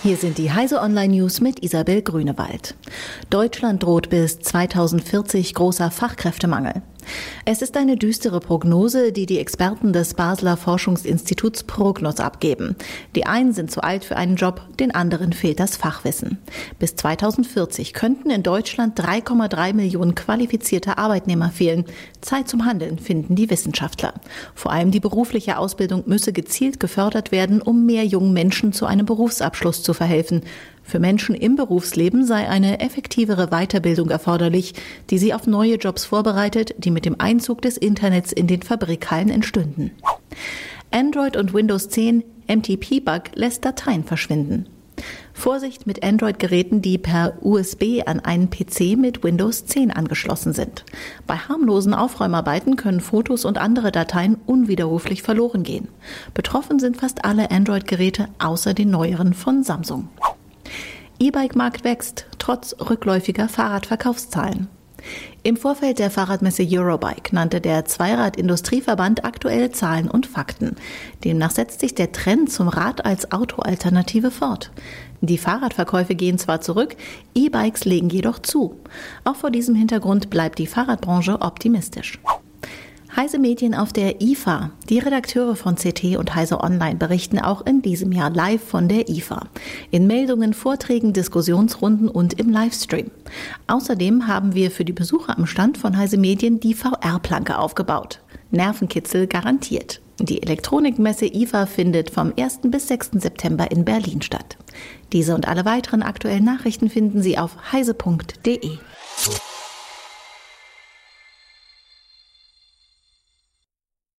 Hier sind die Heise Online News mit Isabel Grünewald. Deutschland droht bis 2040 großer Fachkräftemangel. Es ist eine düstere Prognose, die die Experten des Basler Forschungsinstituts Prognos abgeben. Die einen sind zu alt für einen Job, den anderen fehlt das Fachwissen. Bis 2040 könnten in Deutschland 3,3 Millionen qualifizierte Arbeitnehmer fehlen. Zeit zum Handeln finden die Wissenschaftler. Vor allem die berufliche Ausbildung müsse gezielt gefördert werden, um mehr jungen Menschen zu einem Berufsabschluss zu verhelfen. Für Menschen im Berufsleben sei eine effektivere Weiterbildung erforderlich, die sie auf neue Jobs vorbereitet, die mit dem Einzug des Internets in den Fabrikhallen entstünden. Android und Windows 10 MTP-Bug lässt Dateien verschwinden. Vorsicht mit Android-Geräten, die per USB an einen PC mit Windows 10 angeschlossen sind. Bei harmlosen Aufräumarbeiten können Fotos und andere Dateien unwiderruflich verloren gehen. Betroffen sind fast alle Android-Geräte außer den neueren von Samsung. E-Bike-Markt wächst, trotz rückläufiger Fahrradverkaufszahlen. Im Vorfeld der Fahrradmesse Eurobike nannte der Zweirad-Industrieverband aktuelle Zahlen und Fakten. Demnach setzt sich der Trend zum Rad als Autoalternative fort. Die Fahrradverkäufe gehen zwar zurück, E-Bikes legen jedoch zu. Auch vor diesem Hintergrund bleibt die Fahrradbranche optimistisch. Heise Medien auf der IFA. Die Redakteure von CT und Heise Online berichten auch in diesem Jahr live von der IFA. In Meldungen, Vorträgen, Diskussionsrunden und im Livestream. Außerdem haben wir für die Besucher am Stand von Heise Medien die VR-Planke aufgebaut. Nervenkitzel garantiert. Die Elektronikmesse IFA findet vom 1. bis 6. September in Berlin statt. Diese und alle weiteren aktuellen Nachrichten finden Sie auf heise.de.